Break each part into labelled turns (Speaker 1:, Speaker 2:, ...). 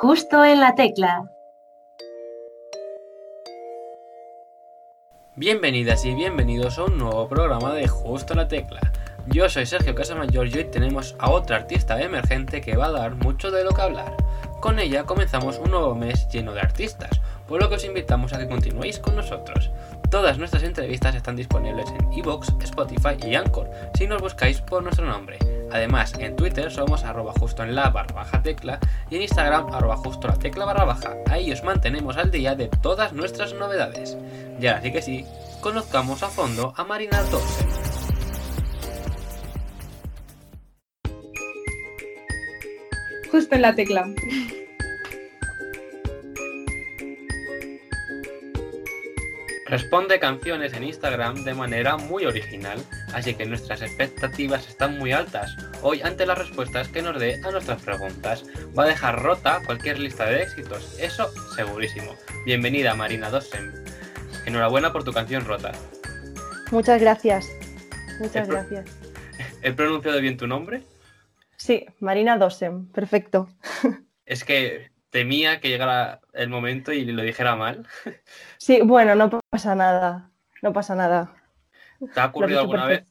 Speaker 1: Justo en la tecla.
Speaker 2: Bienvenidas y bienvenidos a un nuevo programa de Justo en la tecla. Yo soy Sergio Casamayor y hoy tenemos a otra artista emergente que va a dar mucho de lo que hablar. Con ella comenzamos un nuevo mes lleno de artistas, por lo que os invitamos a que continuéis con nosotros. Todas nuestras entrevistas están disponibles en Evox, Spotify y Anchor, si nos buscáis por nuestro nombre. Además, en Twitter somos arroba justo en la barra baja tecla y en Instagram arroba justo la tecla barra baja. Ahí os mantenemos al día de todas nuestras novedades. Y ahora sí que sí, conozcamos a fondo a Marina Dorsen.
Speaker 3: Justo en la tecla.
Speaker 2: Responde canciones en Instagram de manera muy original, así que nuestras expectativas están muy altas. Hoy, ante las respuestas que nos dé a nuestras preguntas, va a dejar rota cualquier lista de éxitos, eso segurísimo. Bienvenida Marina Dossem. Enhorabuena por tu canción Rota.
Speaker 4: Muchas gracias. Muchas gracias.
Speaker 2: ¿He pronunciado bien tu nombre?
Speaker 4: Sí, Marina Dosem, perfecto.
Speaker 2: Es que temía que llegara el momento y lo dijera mal.
Speaker 4: Sí, bueno, no pasa nada. No pasa nada.
Speaker 2: ¿Te ha ocurrido alguna vez?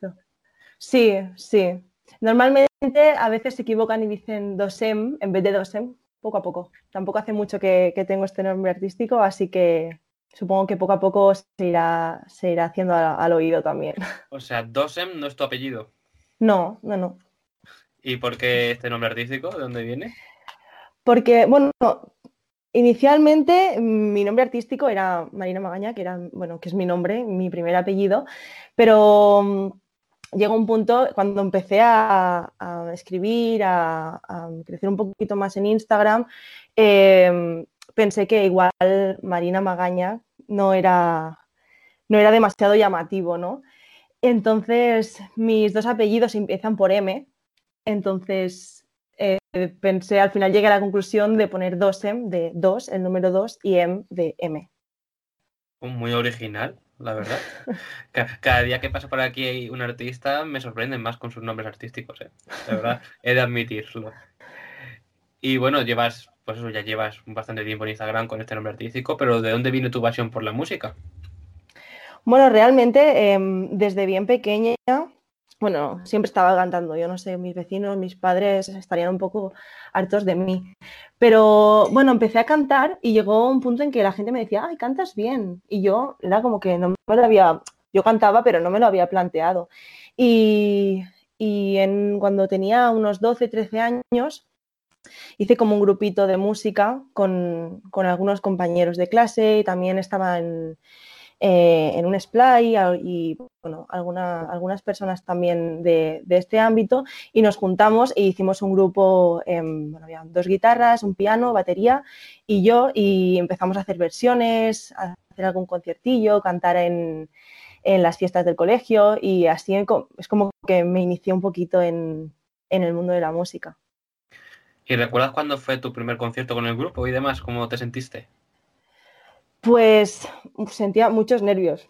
Speaker 4: Sí, sí. Normalmente a veces se equivocan y dicen Dosem en vez de Dosem, poco a poco. Tampoco hace mucho que, que tengo este nombre artístico, así que supongo que poco a poco se irá, se irá haciendo al, al oído también.
Speaker 2: O sea, Dossem no es tu apellido.
Speaker 4: No, no, no.
Speaker 2: ¿Y por qué este nombre artístico? ¿De dónde viene?
Speaker 4: Porque, bueno, inicialmente mm, mi nombre artístico era Marina Magaña, que era, bueno, que es mi nombre, mi primer apellido, pero mm, llegó un punto cuando empecé a, escribir, a, crecer un poquito más en Instagram, eh, pensé que igual Marina Magaña no era, no era demasiado llamativo, ¿no? Entonces, mis dos apellidos empiezan por M, entonces pensé, al final llegué a la conclusión de poner 2M de 2, el número 2, y M de M.
Speaker 2: Muy original, la verdad. Ca- Cada día que pasa por aquí un artista me sorprende más con sus nombres artísticos, ¿eh? De verdad, he de admitirlo. Y bueno, llevas, pues eso, ya llevas bastante tiempo en Instagram con este nombre artístico, pero ¿de dónde viene tu pasión por la música?
Speaker 4: Bueno, realmente em, desde bien pequeña, bueno, siempre estaba cantando. Yo no sé, mis vecinos, mis padres estarían un poco hartos de mí. Pero bueno, empecé a cantar y llegó un punto en que la gente me decía, ay, cantas bien. Y yo era como que no me lo había, yo cantaba, pero no me lo había planteado. Y, y en, cuando tenía unos 12, 13 años, hice como un grupito de música con, con algunos compañeros de clase y también estaba eh, en un splay y bueno, alguna- algunas personas también de, de este ámbito y nos juntamos e hicimos un grupo, em, bueno, había dos guitarras, un piano, batería y yo y empezamos a hacer versiones, a hacer algún conciertillo, cantar en, en las fiestas del colegio y así es como que me inicié un poquito en, en el mundo de la música.
Speaker 2: ¿Y recuerdas cuándo fue tu primer concierto con el grupo y demás? ¿Cómo te sentiste?
Speaker 4: Pues sentía muchos nervios.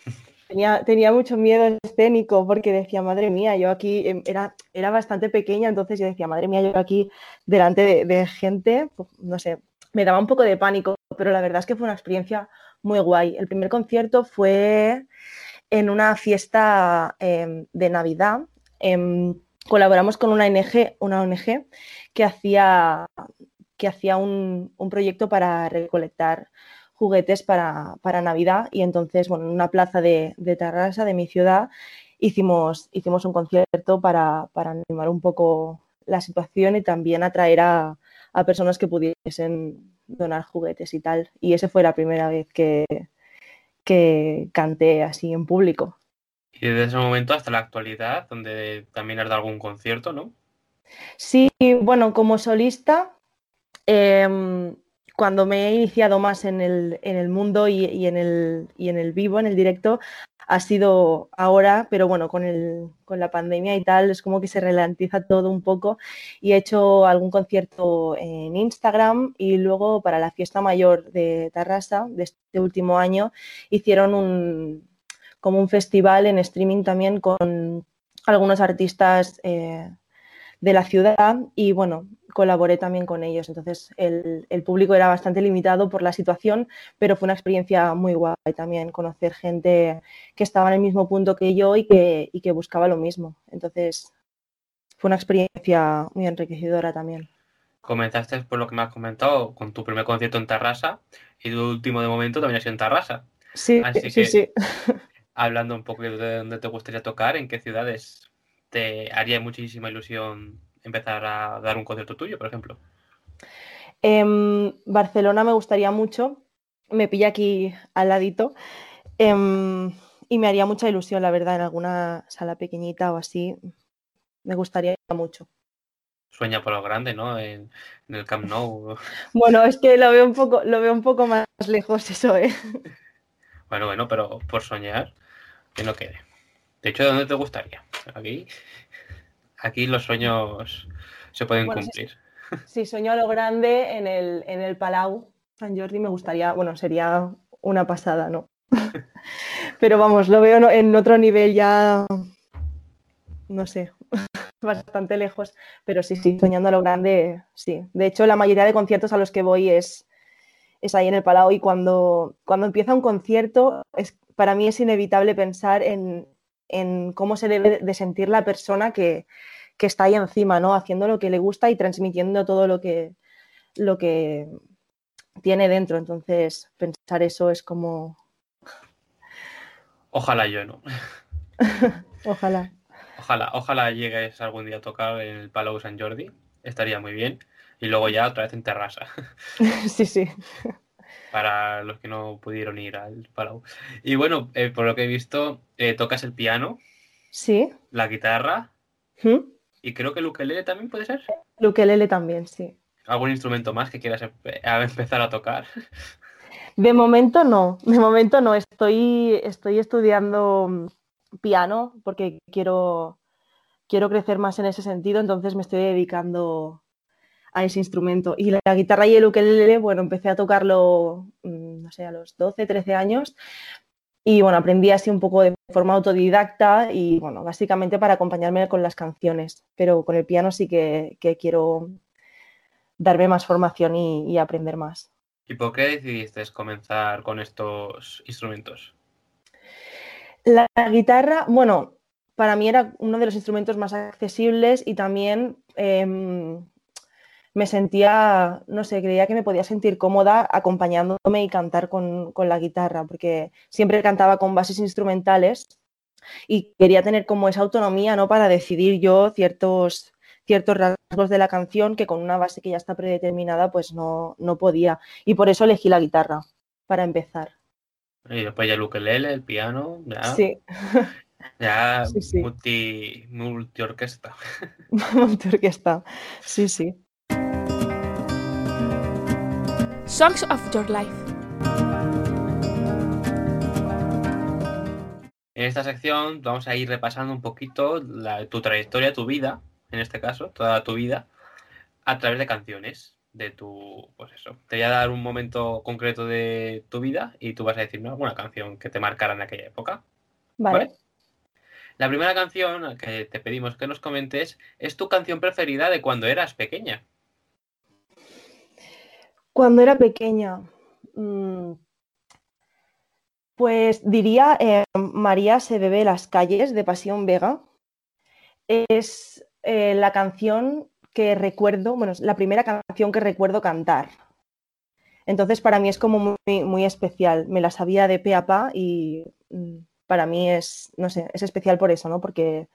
Speaker 4: Tenía, tenía mucho miedo escénico porque decía, madre mía, yo aquí em, era, era bastante pequeña, entonces yo decía, madre mía, yo aquí delante de, gente, pues, no sé, me daba un poco de pánico, pero la verdad es que fue una experiencia muy guay. El primer concierto fue en una fiesta em, de Navidad. em, colaboramos con una ONG, una ONG que hacía, que hacía un, un proyecto para recolectar juguetes para, para Navidad y entonces, bueno, en una plaza de, de Tarrasa, de mi ciudad, hicimos, hicimos un concierto para, para animar un poco la situación y también atraer a, a personas que pudiesen donar juguetes y tal. Y esa fue la primera vez que, que canté así en público.
Speaker 2: Y desde ese momento hasta la actualidad, donde también has dado algún concierto, ¿no?
Speaker 4: Sí, bueno, como solista, em, cuando me he iniciado más en el, en el mundo y, en el, y en el vivo, en el directo, ha sido ahora, pero bueno, con, el, con la pandemia y tal, es como que se ralentiza todo un poco. Y he hecho algún concierto en Instagram y luego para la fiesta mayor de Tarrasa de este último año hicieron un, como un festival en streaming también con algunos artistas eh, de la ciudad y bueno, colaboré también con ellos. Entonces el, el, público era bastante limitado por la situación, pero fue una experiencia muy guay también conocer gente que estaba en el mismo punto que yo y que, y que buscaba lo mismo. Entonces fue una experiencia muy enriquecedora también.
Speaker 2: Comenzaste, por lo que me has comentado, con tu primer concierto en Tarrasa y tu último de momento también ha sido en Tarrasa.
Speaker 4: Sí,
Speaker 2: Así
Speaker 4: sí,
Speaker 2: que,
Speaker 4: sí.
Speaker 2: hablando un poco de dónde te gustaría tocar, en qué ciudades te haría muchísima ilusión empezar a dar un concierto tuyo, por ejemplo.
Speaker 4: En Barcelona me gustaría mucho, me pilla aquí al ladito em, y me haría mucha ilusión, la verdad, en alguna sala pequeñita o así. Me gustaría mucho.
Speaker 2: Sueña por lo grande, ¿no? En, en el Camp Nou.
Speaker 4: Bueno, es que lo veo un poco, lo veo un poco más lejos eso, ¿eh?
Speaker 2: Bueno, bueno, pero por soñar, que no quede. De hecho, ¿dónde te gustaría? Aquí, aquí los sueños se pueden
Speaker 4: Bueno,
Speaker 2: cumplir.
Speaker 4: Si sueño a lo grande en el, en el Palau San Jordi me gustaría, bueno, sería una pasada, ¿no? Pero vamos, lo veo en otro nivel ya, no sé, bastante lejos. Pero sí, sí, soñando a lo grande, sí. De hecho, la mayoría de conciertos a los que voy es, es ahí en el Palau y cuando, cuando empieza un concierto, es, para mí es inevitable pensar en, en cómo se debe de sentir la persona que, que está ahí encima, ¿no? Haciendo lo que le gusta y transmitiendo todo lo que, lo que tiene dentro. Entonces, pensar eso es como,
Speaker 2: Ojalá yo no.
Speaker 4: ojalá.
Speaker 2: Ojalá, ojalá llegues algún día a tocar en el Palau San Jordi. Estaría muy bien. Y luego ya otra vez en Terrassa.
Speaker 4: Sí, sí.
Speaker 2: Para los que no pudieron ir al Palau. Y bueno, eh, por lo que he visto, eh, tocas el piano,
Speaker 4: Sí.
Speaker 2: la guitarra
Speaker 4: ¿Mm?
Speaker 2: y creo que el ukelele también puede ser.
Speaker 4: Ukelele también, sí.
Speaker 2: ¿Algún instrumento más que quieras empe- a empezar a tocar?
Speaker 4: De momento no, de momento no. Estoy, estoy estudiando mm, piano porque quiero, quiero crecer más en ese sentido, entonces me estoy dedicando a ese instrumento. Y la, guitarra y el ukelele, bueno, empecé a tocarlo, mm, no sé, a los 12, 13 años. Y bueno, aprendí así un poco de forma autodidacta y bueno, básicamente para acompañarme con las canciones. Pero con el piano sí que, que quiero darme más formación y- y aprender más.
Speaker 2: ¿Y por qué decidiste comenzar con estos instrumentos?
Speaker 4: La guitarra, bueno, para mí era uno de los instrumentos más accesibles y también em, me sentía, no sé, creía que me podía sentir cómoda acompañándome y cantar con, con la guitarra, porque siempre cantaba con bases instrumentales y quería tener como esa autonomía, ¿no? Para decidir yo ciertos, ciertos rasgos de la canción que con una base que ya está predeterminada, pues no, no podía. Y por eso elegí la guitarra, para empezar.
Speaker 2: Y después ya el ukelele, el piano, ya,
Speaker 4: Sí,
Speaker 2: ya
Speaker 4: Sí, sí.
Speaker 2: multi, multiorquesta.
Speaker 4: multiorquesta. Sí, sí.
Speaker 1: Songs of Your Life.
Speaker 2: En esta sección vamos a ir repasando un poquito la- tu trayectoria, tu vida, en este caso, toda tu vida, a través de canciones de tu, pues eso. Te voy a dar un momento concreto de tu vida y tú vas a decirme alguna canción que te marcara en aquella época.
Speaker 4: Vale.
Speaker 2: ¿Vale? La primera canción que te pedimos que nos comentes es tu canción preferida de cuando eras pequeña.
Speaker 4: Cuando era pequeña, mm, pues diría eh, María se bebe las calles de Pasión Vega. Es eh, la canción que recuerdo, bueno, es la primera canción que recuerdo cantar. Entonces para mí es como muy, muy especial. Me la sabía de pe a pa y mm, para mí es, no sé, es especial por eso, ¿no? Porque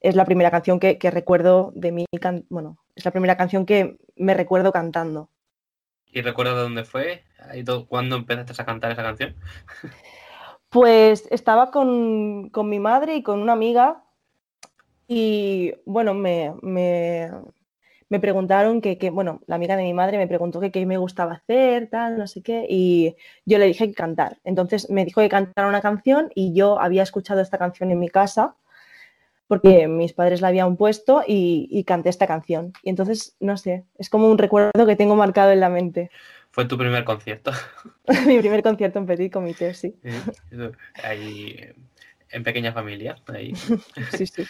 Speaker 4: es la primera canción que, que recuerdo de can- bueno, es la primera canción que me recuerdo cantando.
Speaker 2: ¿Y recuerdas de dónde fue? ¿Y do- ¿Cuándo empezaste a cantar esa canción?
Speaker 4: Pues estaba con, con mi madre y con una amiga y bueno, me, me, me preguntaron que, que, bueno, la amiga de mi madre me preguntó que qué me gustaba hacer, tal, no sé qué, y yo le dije que cantar. Entonces me dijo que cantara una canción y yo había escuchado esta canción en mi casa porque mis padres la habían puesto y, y canté esta canción. Y entonces, no sé, es como un recuerdo que tengo marcado en la mente.
Speaker 2: Fue tu primer concierto.
Speaker 4: mi primer concierto en Petit Comité, sí.
Speaker 2: Ahí, en pequeña familia. Ahí.
Speaker 4: sí, sí.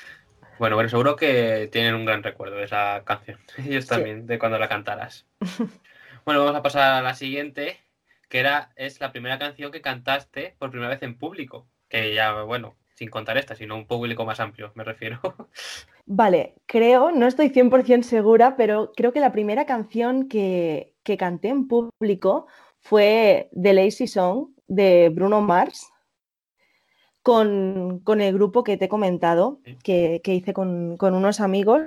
Speaker 2: Bueno, bueno, seguro que tienen un gran recuerdo de esa canción. Ellos también, de cuando la cantaras. bueno, vamos a pasar a la siguiente, que era, es la primera canción que cantaste por primera vez en público. Que ya, bueno, sin contar esta, sino un público más amplio, me refiero.
Speaker 4: Vale, creo, no estoy 100% segura, pero creo que la primera canción que, que canté en público fue The Lazy Song de Bruno Mars con, con el grupo que te he comentado, que, que hice con, con, unos amigos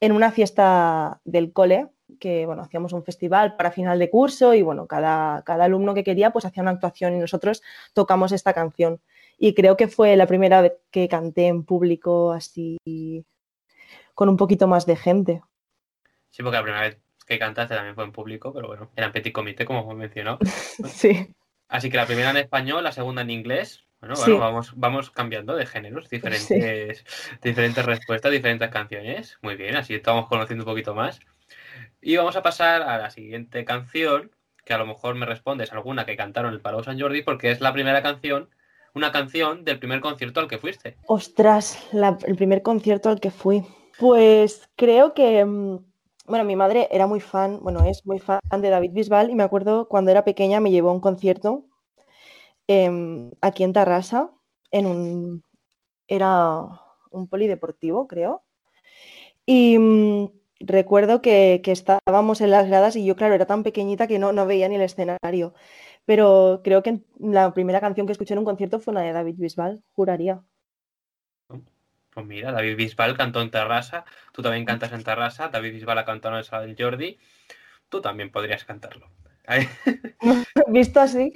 Speaker 4: en una fiesta del cole, que bueno, hacíamos un festival para final de curso y bueno, cada, cada alumno que quería pues hacía una actuación y nosotros tocamos esta canción. Y creo que fue la primera vez que canté en público así con un poquito más de gente.
Speaker 2: Sí, porque la primera vez que cantaste también fue en público, pero bueno, era en petit comité, como hemos mencionado.
Speaker 4: sí.
Speaker 2: Así que la primera en español, la segunda en inglés. Bueno, bueno vamos, vamos cambiando de géneros, diferentes, diferentes respuestas, diferentes canciones. Muy bien, así estamos conociendo un poquito más. Y vamos a pasar a la siguiente canción, que a lo mejor me respondes alguna que cantaron el Palau San Jordi, porque es la primera canción, una canción del primer concierto al que fuiste.
Speaker 4: Ostras, el primer concierto al que fui. Pues creo que mm, bueno, mi madre era muy fan, bueno, es muy fan de David Bisbal y me acuerdo cuando era pequeña me llevó a un concierto em, aquí en Tarrasa, en un, era un polideportivo, creo. Y mm, recuerdo que, estábamos en las gradas y yo, claro, era tan pequeñita que no, no veía ni el escenario. Pero creo que la primera canción que escuché en un concierto fue una de David Bisbal, juraría.
Speaker 2: Pues mira, David Bisbal cantó en Terrassa, tú también cantas en Terrassa, David Bisbal ha cantado en el Sala del Jordi, tú también podrías cantarlo.
Speaker 4: Visto así.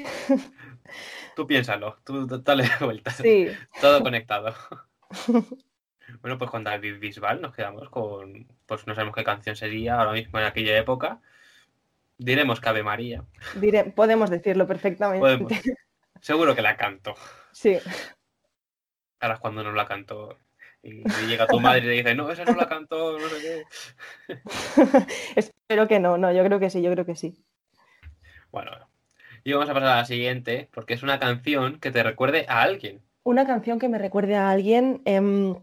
Speaker 2: Tú piénsalo, tú dale vueltas.
Speaker 4: Sí.
Speaker 2: Todo conectado. Bueno, pues con David Bisbal nos quedamos con, pues no sabemos qué canción sería ahora mismo en aquella época. Diremos que Ave María.
Speaker 4: podemos decirlo perfectamente.
Speaker 2: Seguro que la canto.
Speaker 4: Sí.
Speaker 2: Ahora es cuando no la canto. Y, llega tu madre y te dice, no, esa no la cantó, no sé qué.
Speaker 4: Espero que no, no, yo creo que sí, yo creo que sí.
Speaker 2: Bueno, Y vamos a pasar a la siguiente, porque es una canción que te recuerde a alguien.
Speaker 4: Una canción que me recuerde a alguien. Em,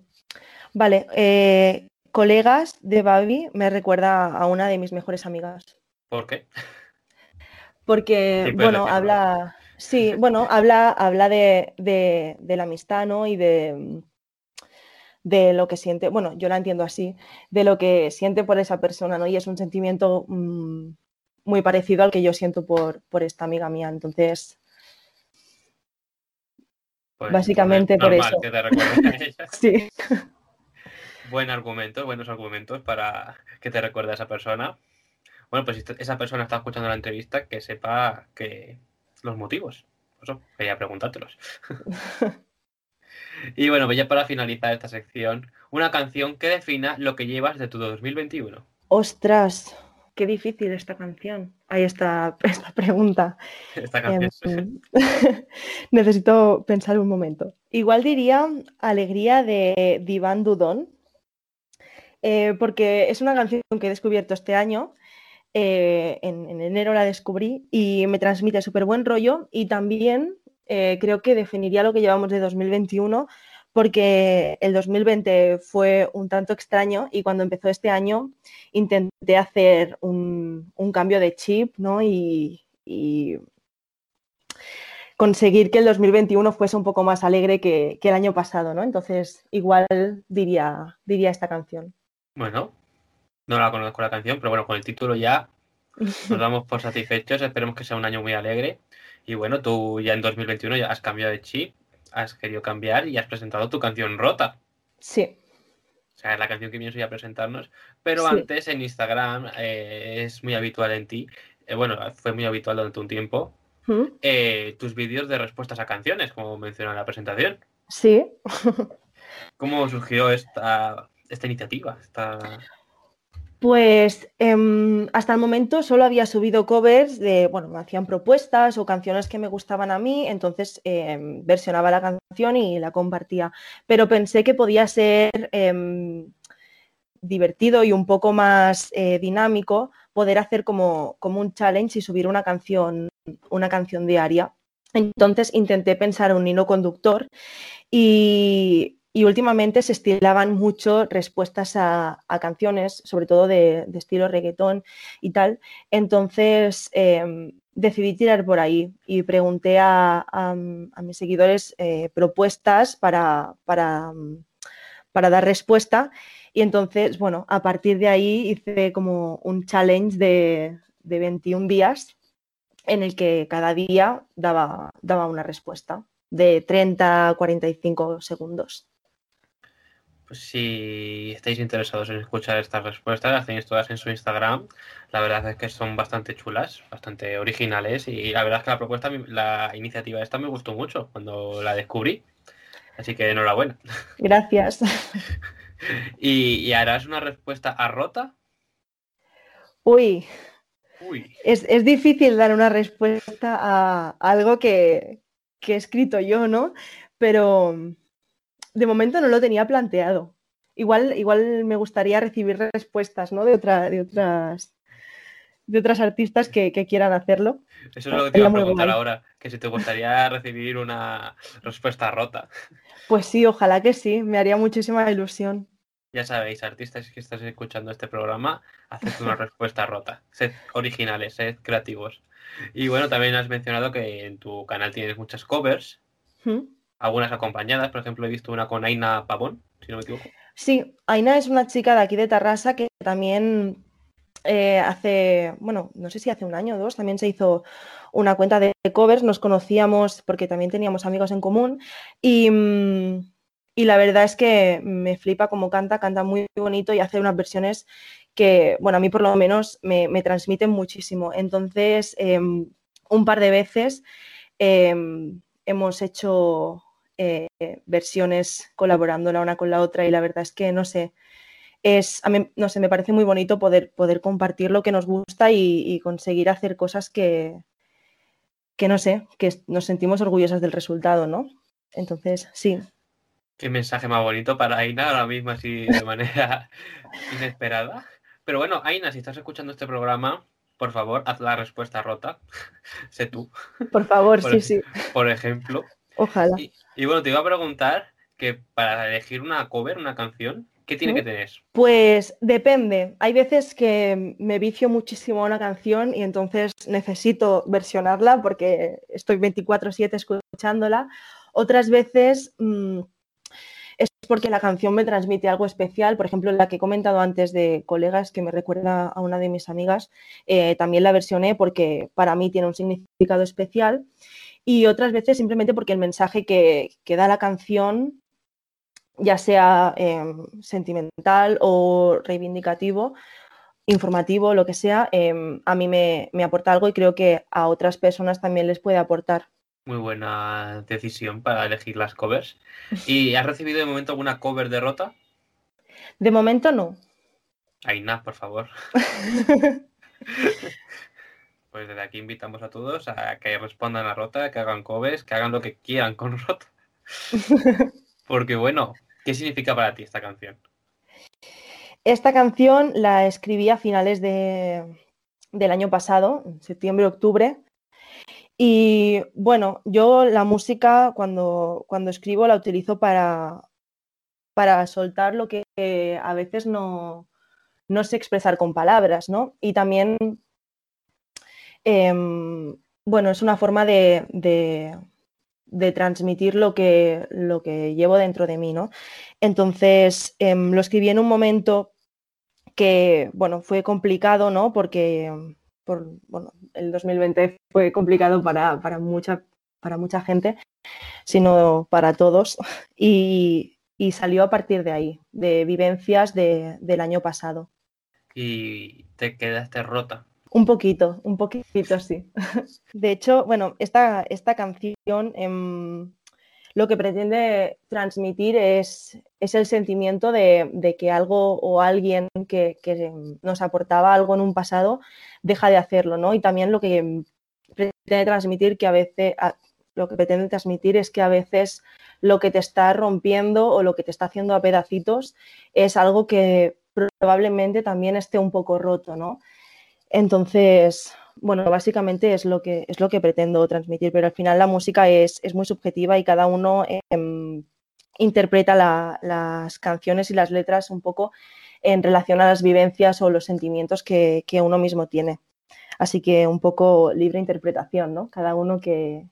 Speaker 4: vale, eh, colegas de Babi me recuerda a una de mis mejores amigas.
Speaker 2: ¿Por qué?
Speaker 4: Porque, bueno, habla. Sí, bueno, habla, habla de, de la amistad, ¿no? Y de de lo que siente, bueno, yo la entiendo así, de lo que siente por esa persona, ¿no? Y es un sentimiento mmm, muy parecido al que yo siento por, por esta amiga mía. Entonces, pues, básicamente por eso.
Speaker 2: Que te a ella.
Speaker 4: sí.
Speaker 2: Buen argumento, buenos argumentos para que te recuerde a esa persona. Bueno, pues si esa persona está escuchando la entrevista, que sepa que los motivos. Eso, quería preguntártelos. Y bueno, pues ya para finalizar esta sección, una canción que defina lo que llevas de tu 2021.
Speaker 4: Ostras, qué difícil esta canción. Ahí está esta pregunta.
Speaker 2: Esta canción.
Speaker 4: Em, necesito pensar un momento. Igual diría Alegría de Divan Dudón, eh, porque es una canción que he descubierto este año. Eh, en, en, enero la descubrí y me transmite súper buen rollo y también eh, creo que definiría lo que llevamos de 2021 porque el 2020 fue un tanto extraño y cuando empezó este año intenté hacer un, cambio de chip ¿no? y, conseguir que el 2021 fuese un poco más alegre que, el año pasado, ¿no? Entonces, igual diría, diría esta canción.
Speaker 2: Bueno, no la conozco la canción, pero bueno, con el título ya nos damos por satisfechos. Esperemos que sea un año muy alegre. Y bueno, tú ya en 2021 ya has cambiado de chip, has querido cambiar y has presentado tu canción rota.
Speaker 4: Sí.
Speaker 2: O sea, es la canción que pienso ya presentarnos. Pero antes en Instagram eh, es muy habitual en ti, eh, bueno, fue muy habitual durante un tiempo, ¿Mm? eh, tus vídeos de respuestas a canciones, como mencioné en la presentación.
Speaker 4: Sí.
Speaker 2: ¿Cómo surgió esta, esta iniciativa? Esta...
Speaker 4: Pues em, hasta el momento solo había subido covers de, bueno, me hacían propuestas o canciones que me gustaban a mí, entonces em, versionaba la canción y la compartía. Pero pensé que podía ser em, divertido y un poco más eh, dinámico poder hacer como, como, un challenge y subir una canción, una canción diaria. Entonces intenté pensar un hilo conductor y y últimamente se estilaban mucho respuestas a, canciones, sobre todo de, estilo reggaetón y tal. Entonces em, decidí tirar por ahí y pregunté a, mis seguidores eh, propuestas para, para, dar respuesta. Y entonces, bueno, a partir de ahí hice como un challenge de, de 21 días en el que cada día daba, daba una respuesta de 30 a 45 segundos.
Speaker 2: Pues si estáis interesados en escuchar estas respuestas, las tenéis todas en su Instagram. La verdad es que son bastante chulas, bastante originales y la verdad es que la propuesta, la iniciativa esta me gustó mucho cuando la descubrí. Así que enhorabuena.
Speaker 4: Gracias.
Speaker 2: ¿Y, y harás una respuesta a rota?
Speaker 4: Uy. Uy. Es, es, difícil dar una respuesta a algo que, que he escrito yo, ¿no? Pero de momento no lo tenía planteado. Igual, igual me gustaría recibir respuestas ¿no? de, otra, de, otras, de otras artistas que, quieran hacerlo.
Speaker 2: Eso es lo que te iba a preguntar ahora, que si te gustaría recibir una respuesta rota.
Speaker 4: Pues sí, ojalá que sí, me haría muchísima ilusión.
Speaker 2: Ya sabéis, artistas que estáis escuchando este programa, haced una respuesta rota. Sed originales, sed creativos. Y bueno, también has mencionado que en tu canal tienes muchas covers. ¿Mm? Algunas acompañadas, por ejemplo, he visto una con Aina Pavón, si no me equivoco.
Speaker 4: Sí, Aina es una chica de aquí de Tarrasa que también eh, hace, bueno, no sé si hace un año o dos, también se hizo una cuenta de covers, nos conocíamos porque también teníamos amigos en común y, mm, la verdad es que me flipa como canta, canta muy bonito y hace unas versiones que, bueno, a mí por lo menos me, transmiten muchísimo. Entonces, em, un par de veces em, hemos hecho eh, versiones colaborando la una con la otra y la verdad es que no sé, es, a mí, no sé, me parece muy bonito poder, poder compartir lo que nos gusta y, conseguir hacer cosas que, que, no sé, que nos sentimos orgullosas del resultado, ¿no? Entonces, sí.
Speaker 2: Qué mensaje más bonito para Aina ahora mismo, así de manera inesperada. Pero bueno, Aina, si estás escuchando este programa, por favor, haz la respuesta rota. sé tú.
Speaker 4: Por favor, sí, sí.
Speaker 2: Por ejemplo.
Speaker 4: Ojalá.
Speaker 2: Y, bueno, te iba a preguntar que para elegir una cover, una canción, ¿qué tiene que tener?
Speaker 4: Pues depende. Hay veces que me vicio muchísimo a una canción y entonces necesito versionarla porque estoy 24/7 escuchándola. Otras veces mm, es porque la canción me transmite algo especial. Por ejemplo, la que he comentado antes de colegas, que me recuerda a una de mis amigas, eh, también la versioné porque para mí tiene un significado especial y otras veces simplemente porque el mensaje que, da la canción, ya sea em, sentimental o reivindicativo, informativo, lo que sea, em, a mí me, aporta algo y creo que a otras personas también les puede aportar.
Speaker 2: Muy buena decisión para elegir las covers. ¿Y has recibido de momento alguna cover de Rota?
Speaker 4: De momento no.
Speaker 2: Aina, por favor. pues desde aquí invitamos a todos a que respondan a Rota, que hagan covers, que hagan lo que quieran con Rota. Porque bueno, ¿qué significa para ti esta canción?
Speaker 4: Esta canción la escribí a finales de, del año pasado, septiembre-octubre. Y bueno, yo la música cuando, cuando escribo la utilizo para, para soltar lo que a veces no, no sé expresar con palabras, ¿no? Y también Em, bueno, es una forma de, transmitir lo que, lo que, llevo dentro de mí, ¿no? Entonces, em, lo escribí en un momento que, bueno, fue complicado, ¿no? Porque, por, bueno, el 2020 fue complicado para, mucha, para mucha gente, sino para todos, y, salió a partir de ahí, de vivencias del año pasado.
Speaker 2: Y te quedaste rota
Speaker 4: un poquito, un poquito, sí. De hecho, bueno, esta, esta canción em, lo que pretende transmitir es, es el sentimiento de, que algo o alguien que, nos aportaba algo en un pasado deja de hacerlo, ¿no? Y también lo que pretende transmitir que a veces lo que pretende transmitir es que a veces lo que te está rompiendo o lo que te está haciendo a pedacitos es algo que probablemente también esté un poco roto, ¿no? Entonces, bueno, básicamente es lo que, es lo que pretendo transmitir, pero al final la música es, muy subjetiva y cada uno em, interpreta la- las canciones y las letras un poco en relación a las vivencias o los sentimientos que, que uno mismo tiene. Así que un poco libre interpretación, ¿no? Cada uno que...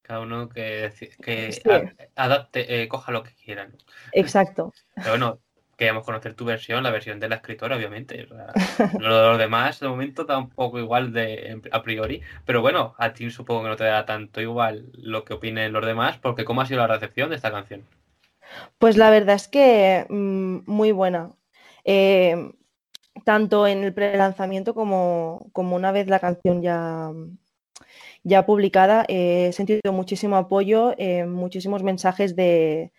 Speaker 2: Cada uno que, que
Speaker 4: Sí.
Speaker 2: a- adapte, eh, coja lo que quiera.
Speaker 4: Exacto.
Speaker 2: Pero bueno, queríamos conocer tu versión, la versión de la escritora, obviamente. lo de los demás, de momento, tampoco igual de a priori. Pero bueno, a ti supongo que no te dará tanto igual lo que opinen los demás, porque ¿cómo ha sido la recepción de esta canción?
Speaker 4: Pues la verdad es que mm, muy buena. Eh, tanto en el pre-lanzamiento como, como una vez la canción ya, ya publicada, eh, he sentido muchísimo apoyo, eh, muchísimos mensajes de,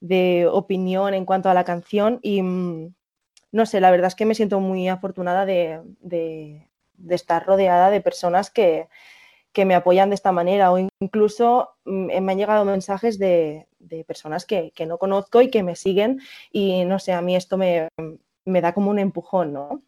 Speaker 4: de opinión en cuanto a la canción y mm, no sé, la verdad es que me siento muy afortunada de, de- estar rodeada de personas que, que me apoyan de esta manera o incluso mm, me han llegado mensajes de, de personas que, que no conozco y que me siguen y no sé, a mí esto me, me da como un empujón, ¿no?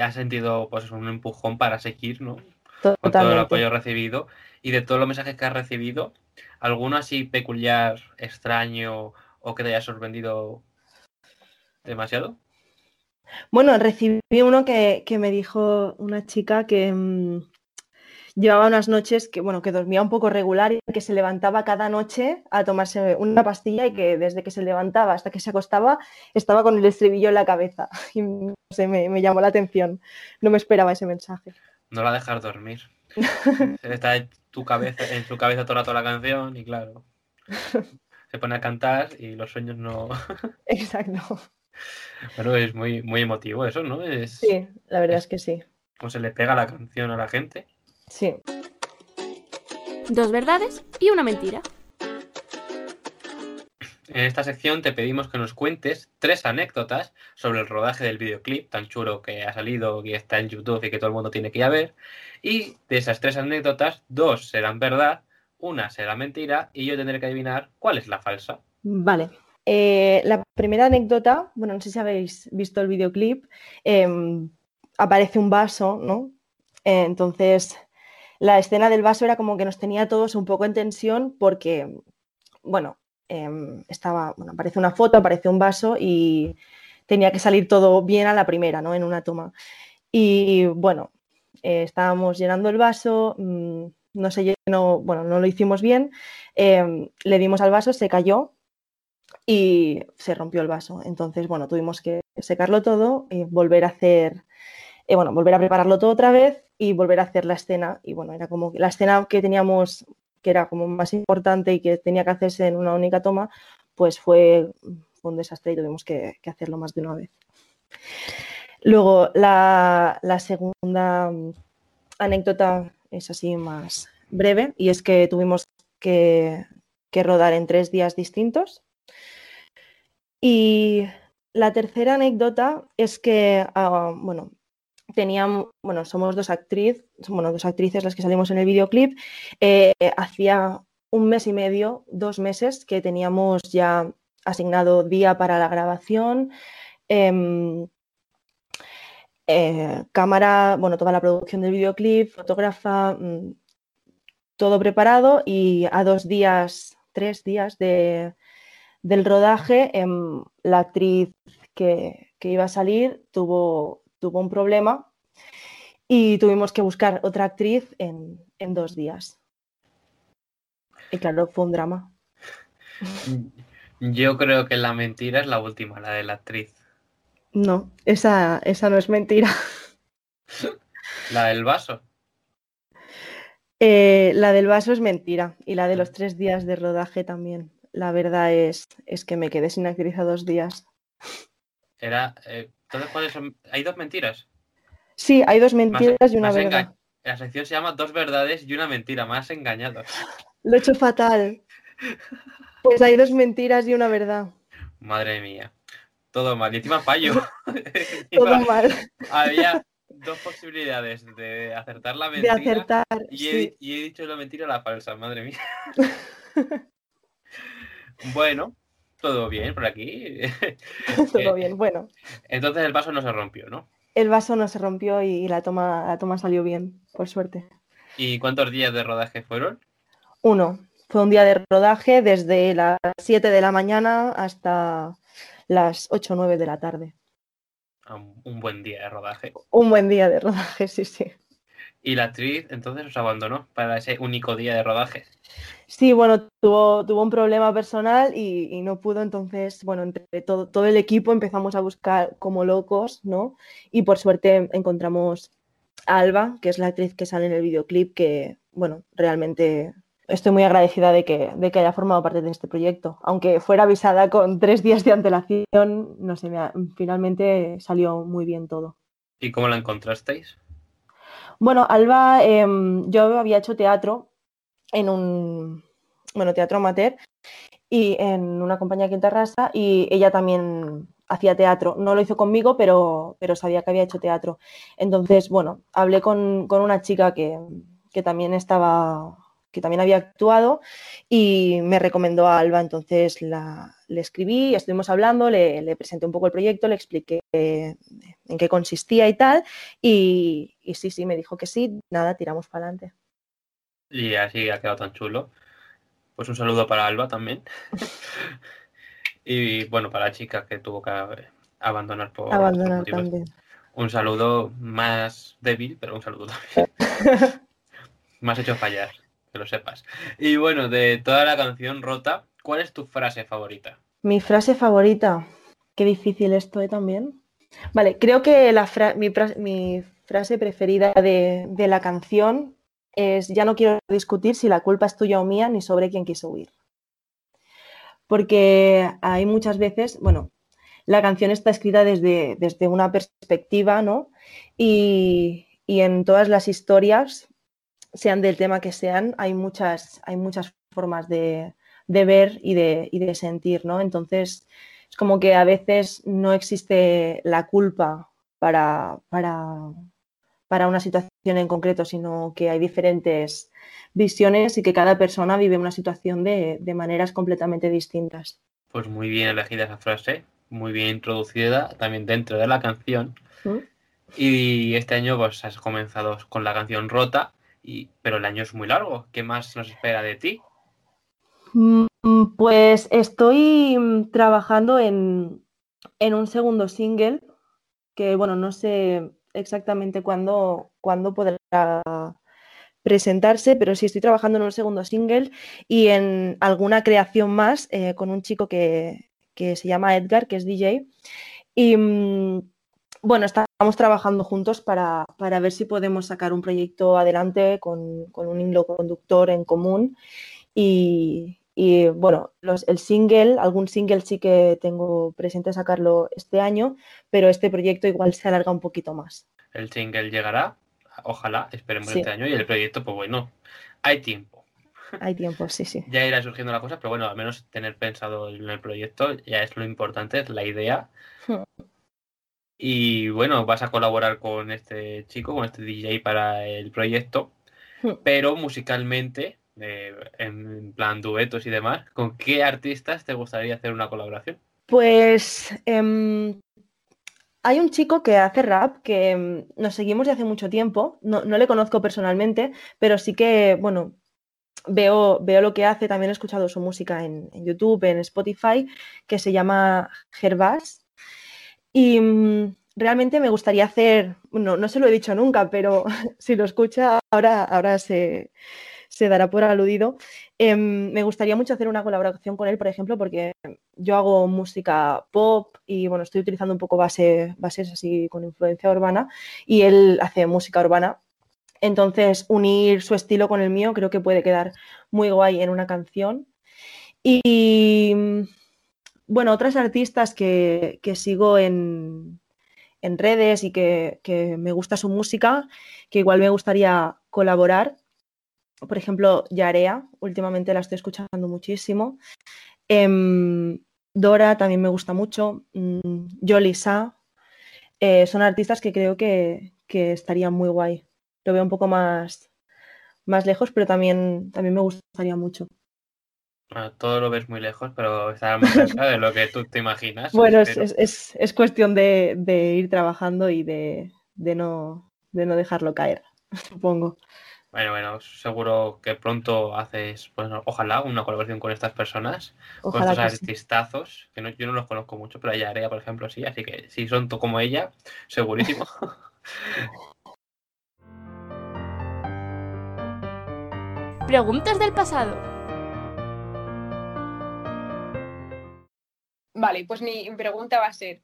Speaker 2: ¿Has sentido pues un empujón para seguir, ¿no? Con todo el apoyo recibido. Y de todos los mensajes que has recibido, ¿alguno así peculiar, extraño o que te haya sorprendido demasiado?
Speaker 4: Bueno, recibí uno que, que me dijo una chica que mm, llevaba unas noches que, bueno, que dormía un poco regular y que se levantaba cada noche a tomarse una pastilla y que desde que se levantaba hasta que se acostaba estaba con el estribillo en la cabeza. Y no sé, me, me llamó la atención. No me esperaba ese mensaje.
Speaker 2: No la dejas dormir. Está en tu cabeza, en su cabeza toda, toda la canción y claro. Se pone a cantar y los sueños no.
Speaker 4: Exacto.
Speaker 2: Bueno, es muy, muy emotivo eso, ¿no? Es
Speaker 4: Sí, la verdad es que sí.
Speaker 2: como se le pega la canción a la gente.
Speaker 4: Sí.
Speaker 1: Dos verdades y una mentira.
Speaker 2: En esta sección te pedimos que nos cuentes tres anécdotas sobre el rodaje del videoclip tan chulo que ha salido y está en YouTube y que todo el mundo tiene que ir a ver. Y de esas tres anécdotas, dos serán verdad, una será mentira y yo tendré que adivinar cuál es la falsa.
Speaker 4: Vale. Eh, la primera anécdota, bueno, no sé si habéis visto el videoclip, em, aparece un vaso, ¿no? Eh, entonces, la escena del vaso era como que nos tenía todos un poco en tensión porque, bueno, em, estaba, bueno, aparece una foto, aparece un vaso y tenía que salir todo bien a la primera, ¿no? En una toma. Y bueno, eh, estábamos llenando el vaso, mm, no se llenó, bueno, no lo hicimos bien, em, le dimos al vaso, se cayó y se rompió el vaso. Entonces, bueno, tuvimos que secarlo todo y volver a hacer, eh, bueno, volver a prepararlo todo otra vez y volver a hacer la escena. Y bueno, era como la escena que teníamos, que era como más importante y que tenía que hacerse en una única toma, pues fue, un desastre y tuvimos que, hacerlo más de una vez. Luego, la, segunda mm, anécdota es así más breve y es que tuvimos que, que rodar en tres días distintos. Y la tercera anécdota es que, ah, bueno, teníamos, bueno, somos dos actrices, bueno, dos actrices las que salimos en el videoclip. eh, hacía un mes y medio, dos meses que teníamos ya asignado día para la grabación. em, eh, cámara, bueno, toda la producción del videoclip, fotógrafa, mm, todo preparado y a dos días, tres días de, del rodaje, em, la actriz que, que iba a salir tuvo, tuvo un problema y tuvimos que buscar otra actriz en, en dos días. Y claro, fue un drama.
Speaker 2: Yo creo que la mentira es la última, la de la actriz.
Speaker 4: No, esa, esa no es mentira.
Speaker 2: La del vaso.
Speaker 4: Eh, la del vaso es mentira y la de los tres días de rodaje también. La verdad es, es que me quedé sin actriz a dos días.
Speaker 2: Era. eh, entonces, ¿cuáles son? Hay dos mentiras.
Speaker 4: Sí, hay dos
Speaker 2: Más-
Speaker 4: mentiras y una verdad.
Speaker 2: La sección se llama Dos verdades y una mentira, más engañados.
Speaker 4: Lo he hecho fatal. Pues hay dos mentiras y una verdad.
Speaker 2: Madre mía. Todo mal. Y encima fallo.
Speaker 4: Todo
Speaker 2: Encima
Speaker 4: mal.
Speaker 2: Había dos posibilidades de acertar la
Speaker 4: De
Speaker 2: mentira.
Speaker 4: acertar.
Speaker 2: Y he,
Speaker 4: sí.
Speaker 2: y he dicho la mentira la falsa, madre mía. bueno, todo bien por aquí.
Speaker 4: Todo
Speaker 2: Eh,
Speaker 4: bien. Bueno,
Speaker 2: Entonces el vaso no se rompió, ¿no?
Speaker 4: El vaso no se rompió y la toma, la toma salió bien, por suerte.
Speaker 2: ¿Y cuántos días de rodaje fueron?
Speaker 4: Uno. Fue un día de rodaje desde las 7 de la mañana hasta las 8 o 9 de la tarde.
Speaker 2: Ah, Un buen día de rodaje.
Speaker 4: Un buen día de rodaje, sí, sí.
Speaker 2: Y la actriz entonces os abandonó para ese único día de rodaje.
Speaker 4: Sí, bueno, tuvo, tuvo un problema personal y, y no pudo, entonces, bueno, entre todo, todo el equipo empezamos a buscar como locos, ¿no? Y por suerte encontramos a Alba, que es la actriz que sale en el videoclip, que, bueno, realmente estoy muy agradecida de que, de que haya formado parte de este proyecto. Aunque fuera avisada con tres días de antelación, no sé, me ha- finalmente salió muy bien todo.
Speaker 2: ¿Y cómo la encontrasteis?
Speaker 4: Bueno, Alba, em, yo había hecho teatro en un, bueno, teatro amateur y en una compañía aquí en y ella también hacía teatro. No lo hizo conmigo, pero, pero sabía que había hecho teatro. Entonces, bueno, hablé con, con una chica que, que también estaba, que también había actuado y me recomendó a Alba. Entonces la, le escribí, estuvimos hablando, le, le presenté un poco el proyecto, le expliqué en qué consistía y tal. Y, y sí, sí, me dijo que sí, nada, tiramos para adelante.
Speaker 2: Y así ha quedado tan chulo. Pues un saludo para Alba también. y bueno, para la chica que tuvo que abandonar por
Speaker 4: Abandonar también.
Speaker 2: Un saludo más débil, pero un saludo también. más hecho fallar, que lo sepas. Y bueno, de toda la canción rota, ¿cuál es tu frase favorita?
Speaker 4: Mi frase favorita. Qué difícil esto ¿eh? también. Vale, creo que la fra- mi, mi frase preferida de, de la canción es ya no quiero discutir si la culpa es tuya o mía ni sobre quién quiso huir. Porque hay muchas veces, bueno, la canción está escrita desde, desde una perspectiva, ¿no? Y, y en todas las historias, sean del tema que sean, hay muchas, hay muchas formas de, de ver y de, y de sentir, ¿no? Entonces, es como que a veces no existe la culpa para, para, para una situación en concreto, sino que hay diferentes visiones y que cada persona vive una situación de, de maneras completamente distintas.
Speaker 2: Pues muy bien elegida esa frase, muy bien introducida también dentro de la canción.
Speaker 4: ¿Mm?
Speaker 2: Y este año pues has comenzado con la canción rota, y, pero el año es muy largo. ¿Qué más nos espera de ti?
Speaker 4: Mm, Pues estoy mm, trabajando en, en un segundo single que, bueno, no sé exactamente cuándo, cuándo podrá presentarse, pero sí estoy trabajando en un segundo single y en alguna creación más eh, con un chico que, que se llama Edgar, que es DJ. Y mm, bueno, estamos trabajando juntos para, para ver si podemos sacar un proyecto adelante con, con un hilo conductor en común. Y, y, bueno, los, el single, algún single sí que tengo presente sacarlo este año, pero este proyecto igual se alarga un poquito más.
Speaker 2: El single llegará, ojalá, esperemos
Speaker 4: Sí.
Speaker 2: este año, y el proyecto, pues bueno, hay tiempo.
Speaker 4: Hay tiempo, sí, sí.
Speaker 2: Ya irá surgiendo la cosa, pero bueno, al menos tener pensado en el proyecto ya es lo importante, es la idea. Y bueno, vas a colaborar con este chico, con este DJ para el proyecto,
Speaker 4: Hmm.
Speaker 2: pero musicalmente, eh, en plan duetos y demás, ¿con qué artistas te gustaría hacer una colaboración?
Speaker 4: Pues em, hay un chico que hace rap que em, nos seguimos de hace mucho tiempo. No, no le conozco personalmente, pero sí que, bueno, veo, veo lo que hace. También he escuchado su música en, en YouTube, en Spotify, que se llama Gervas. Y mm, realmente me gustaría hacer, no, no se lo he dicho nunca, pero si lo escucha ahora, ahora se, se dará por aludido. Em, me gustaría mucho hacer una colaboración con él, por ejemplo, porque yo hago música pop y bueno, estoy utilizando un poco base, bases así con influencia urbana y él hace música urbana. Entonces, unir su estilo con el mío creo que puede quedar muy guay en una canción. Y bueno, otras artistas que, que sigo en, en redes y que, que me gusta su música, que igual me gustaría colaborar. Por ejemplo, Yarea, últimamente la estoy escuchando muchísimo. Em, Dora también me gusta mucho. Mm, Yolisa. Eh, son artistas que creo que, que estarían muy guay. Lo veo un poco más, más lejos, pero también, también me gustaría mucho.
Speaker 2: Bueno, todo lo ves muy lejos, pero estará más cerca de lo que tú te imaginas.
Speaker 4: Bueno, es, es- es- es cuestión de, de ir trabajando y de, de no, de no dejarlo caer, supongo.
Speaker 2: Bueno, bueno, seguro que pronto haces, bueno, ojalá una colaboración con estas personas, con
Speaker 4: Ojalá
Speaker 2: estos
Speaker 4: que sí.
Speaker 2: artistazos, que no, yo no los conozco mucho, pero ella Area, por ejemplo, sí, así que si son tú como ella, segurísimo.
Speaker 1: Preguntas del pasado.
Speaker 3: Vale, pues mi pregunta va a ser,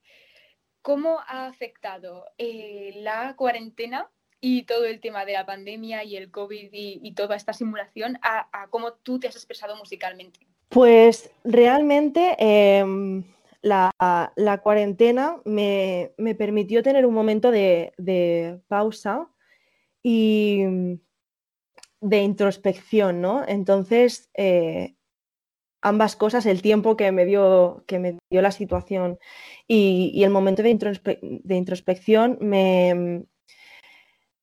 Speaker 3: ¿cómo ha afectado eh, la cuarentena y todo el tema de la pandemia y el COVID y, toda esta simulación a, cómo tú te has expresado musicalmente?
Speaker 4: Pues realmente em, la, la cuarentena me, me permitió tener un momento de, de pausa y de introspección, ¿no? Entonces, eh, ambas cosas, el tiempo que me dio, que me dio la situación y, el momento de, introspe- de introspección me,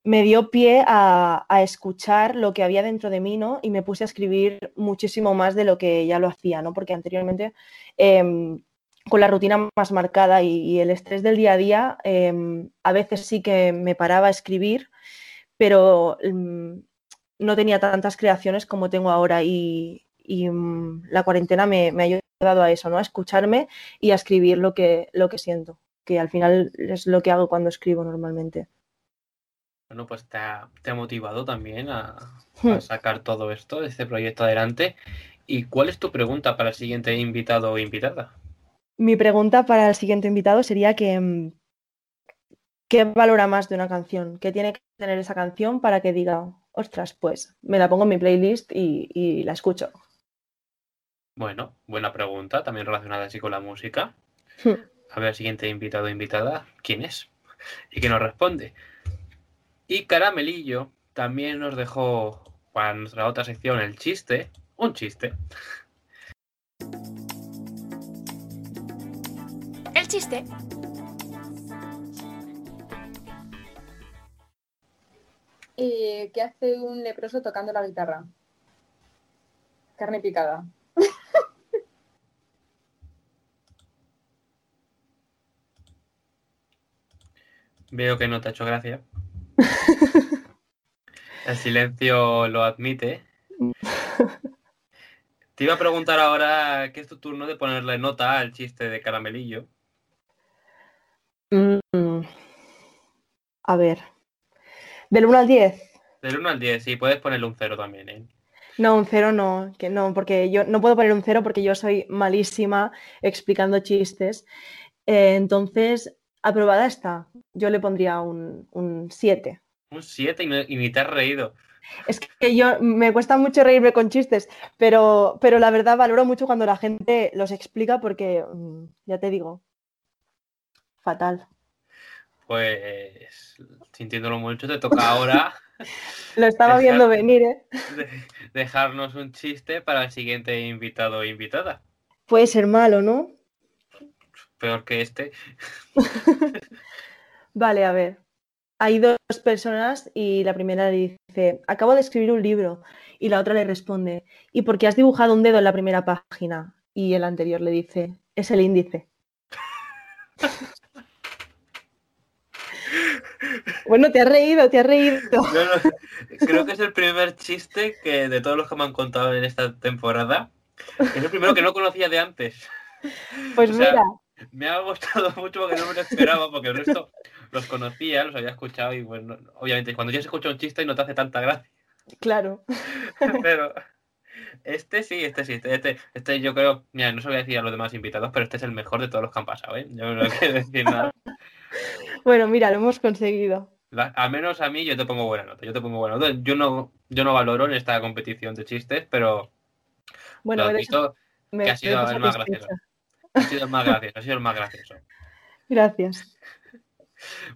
Speaker 4: me dio pie a, escuchar lo que había dentro de mí, ¿no? Y me puse a escribir muchísimo más de lo que ya lo hacía, ¿no? Porque anteriormente, em, con la rutina más marcada y, y el estrés del día a día, em, a veces sí que me paraba a escribir, pero mm, no tenía tantas creaciones como tengo ahora y, y, mm, la cuarentena me, me ha ayudado a eso, ¿no? A escucharme y a escribir lo que, lo que siento, que al final es lo que hago cuando escribo normalmente.
Speaker 2: Bueno, pues te ha, te ha motivado también a,
Speaker 4: Hmm.
Speaker 2: a sacar todo esto, este proyecto adelante. ¿Y cuál es tu pregunta para el siguiente invitado o invitada?
Speaker 4: Mi pregunta para el siguiente invitado sería que mm, ¿qué valora más de una canción? ¿Qué tiene que tener esa canción para que diga, ostras, pues me la pongo en mi playlist y, y la escucho?
Speaker 2: Bueno, buena pregunta, también relacionada así con la música.
Speaker 4: Hmm.
Speaker 2: A ver, siguiente invitado o invitada, ¿quién es? Y que nos responde. Y Caramelillo también nos dejó para nuestra otra sección el chiste, un chiste.
Speaker 1: El chiste.
Speaker 3: Eh, ¿Qué hace un leproso tocando la guitarra? Carne picada.
Speaker 2: Veo que no te ha hecho gracia. El silencio lo admite. Te iba a preguntar ahora que es tu turno de ponerle nota al chiste de Caramelillo.
Speaker 4: Mm, A ver, del 1 al 10.
Speaker 2: Del 1 al 10, sí, puedes ponerle un 0 también, ¿eh?
Speaker 4: No, un 0 no, que no, porque yo no puedo poner un 0 porque yo soy malísima explicando chistes. Eh, entonces, aprobada está. Yo le pondría un 7.
Speaker 2: Un 7 y, y ni te has reído.
Speaker 4: Es que yo me cuesta mucho reírme con chistes, pero, pero la verdad valoro mucho cuando la gente los explica porque, mm, ya te digo, fatal.
Speaker 2: Pues, sintiéndolo mucho, te toca ahora
Speaker 4: Lo estaba
Speaker 2: Dejar-
Speaker 4: viendo venir, ¿eh?
Speaker 2: de- dejarnos un chiste para el siguiente invitado o invitada.
Speaker 4: Puede ser malo, ¿no?
Speaker 2: Peor que este.
Speaker 4: Vale, a ver. Hay dos personas y la primera le dice, acabo de escribir un libro. Y la otra le responde, ¿y por qué has dibujado un dedo en la primera página? Y el anterior le dice, es el índice. Bueno, te has reído, te has reído.
Speaker 2: No, no, creo que es el primer chiste que de todos los que me han contado en esta temporada. Es el primero que no conocía de antes.
Speaker 4: Pues
Speaker 2: O sea,
Speaker 4: mira,
Speaker 2: Me ha gustado mucho porque no me lo esperaba, porque el resto los conocía, los había escuchado y bueno, obviamente cuando ya se escucha un chiste y no te hace tanta gracia.
Speaker 4: claro.
Speaker 2: Pero este sí, este sí, este, este, este yo creo, mira, no se lo voy a decir a los demás invitados, pero este es el mejor de todos los que han pasado, ¿eh? Yo no quiero decir nada.
Speaker 4: Bueno, mira, lo hemos conseguido.
Speaker 2: La- al menos a mí yo te pongo buena nota, yo te pongo buena nota. Yo no, yo no valoro en esta competición de chistes, pero
Speaker 4: Bueno,
Speaker 2: lo
Speaker 4: eres-
Speaker 2: admito,
Speaker 4: me
Speaker 2: que ha sido el más gracioso. Ha sido el más gracioso, ha sido el más gracioso.
Speaker 4: Gracias.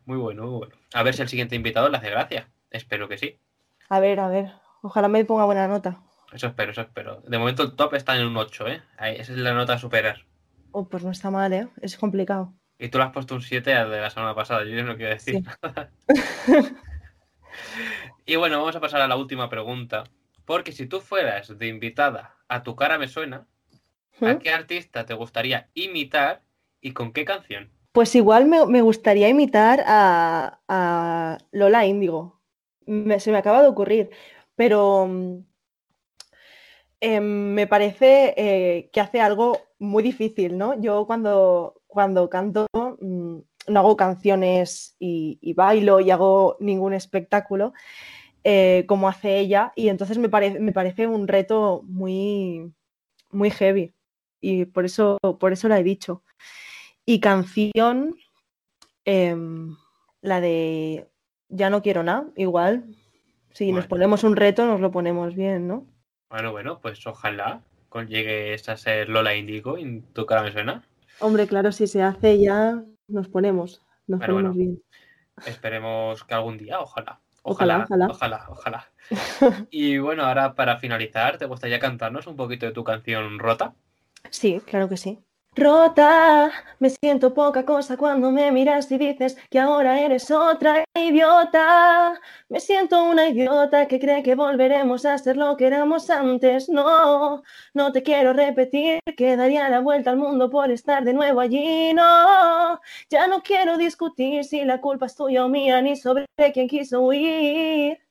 Speaker 2: Muy bueno, muy bueno. A ver si el siguiente invitado le hace gracia. Espero que sí.
Speaker 4: A ver, a ver. Ojalá me ponga buena nota.
Speaker 2: Eso espero, eso espero. De momento el top está en un 8, ¿eh? Ahí, esa es la nota a superar.
Speaker 4: Oh, pues no está mal, ¿eh? Es complicado.
Speaker 2: Y tú le has puesto un 7 al de la semana pasada, yo no quiero decir
Speaker 4: Sí.
Speaker 2: nada. y bueno, vamos a pasar a la última pregunta. Porque si tú fueras de invitada a Tu cara me suena, ¿a
Speaker 4: ¿Mm?
Speaker 2: qué artista te gustaría imitar y con qué canción?
Speaker 4: Pues igual me, me gustaría imitar a, a Lola Índigo. Me- se me acaba de ocurrir. pero mm, em, me parece eh, que hace algo muy difícil, ¿no? Yo cuando, cuando canto mm, no hago canciones y, y bailo y hago ningún espectáculo eh, como hace ella y entonces me, parece me parece un reto muy, muy heavy y por eso, por eso la he dicho. Y canción, em, la de Ya no quiero nada, igual. Si nos ponemos un reto, nos lo ponemos bien, ¿no?
Speaker 2: Bueno, bueno, pues ojalá llegues a ser Lola Indigo y tu cara me suena.
Speaker 4: Hombre, claro, si se hace ya nos ponemos, nos
Speaker 2: Pero
Speaker 4: ponemos
Speaker 2: bueno.
Speaker 4: bien.
Speaker 2: Esperemos que algún día, ojalá.
Speaker 4: Ojalá,
Speaker 2: Ojalá,
Speaker 4: ojalá.
Speaker 2: ojalá, ojalá. Y bueno, ahora para finalizar, ¿te gustaría cantarnos un poquito de tu canción Rota?
Speaker 4: Sí, claro que sí. Rota, me siento poca cosa cuando me miras y dices que ahora eres otra idiota. Me siento una idiota que cree que volveremos a ser lo que éramos antes. No, no te quiero repetir que daría la vuelta al mundo por estar de nuevo allí. No, ya no quiero discutir si la culpa es tuya o mía ni sobre quién quiso huir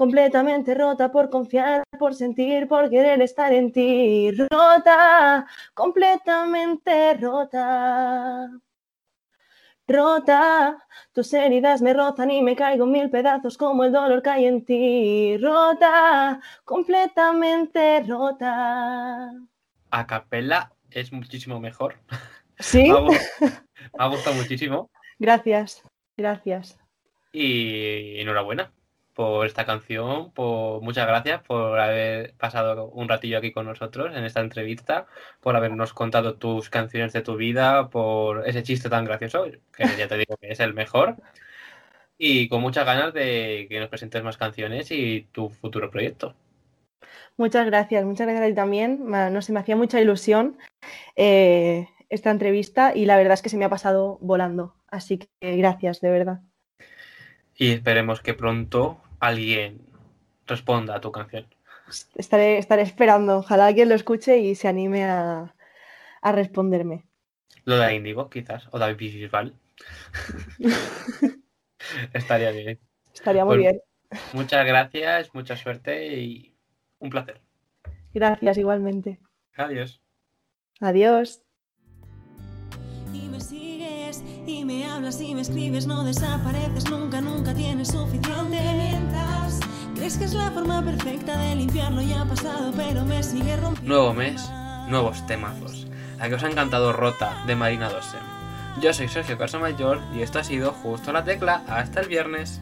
Speaker 4: completamente rota por confiar, por sentir, por querer estar en ti. Rota, completamente rota. Rota, tus heridas me rozan y me caigo en mil pedazos como el dolor cae en ti. Rota, completamente rota.
Speaker 2: A capella es muchísimo mejor.
Speaker 4: ¿Sí?
Speaker 2: Me ha gustado muchísimo.
Speaker 4: Gracias, gracias.
Speaker 2: Y enhorabuena por esta canción, por muchas gracias por haber pasado un ratillo aquí con nosotros en esta entrevista, por habernos contado tus canciones de tu vida, por ese chiste tan gracioso, que ya te digo que es el mejor, y con muchas ganas de que nos presentes más canciones y tu futuro proyecto.
Speaker 4: Muchas gracias, muchas gracias a ti también. No sé, me hacía mucha ilusión eh, esta entrevista y la verdad es que se me ha pasado volando. Así que gracias, de verdad.
Speaker 2: Y esperemos que pronto alguien responda a tu canción.
Speaker 4: Estaré, estaré esperando. Ojalá alguien lo escuche y se anime a, a responderme.
Speaker 2: Lo de Indigo, quizás, o David Bisbal. Estaría bien.
Speaker 4: Estaría muy
Speaker 2: Pues-
Speaker 4: bien.
Speaker 2: Muchas gracias, mucha suerte y un placer.
Speaker 4: Gracias igualmente.
Speaker 2: Adiós.
Speaker 4: Adiós.
Speaker 5: Y me hablas y me escribes, no desapareces nunca, nunca tienes suficiente. mientas, crees que es la forma perfecta de limpiarlo ya pasado, pero me sigue rompiendo.
Speaker 2: Nuevo mes, nuevos temazos. A que os ha encantado Rota de Marina Dossem. Yo soy Sergio Casamayor y esto ha sido Justo la Tecla. Hasta el viernes.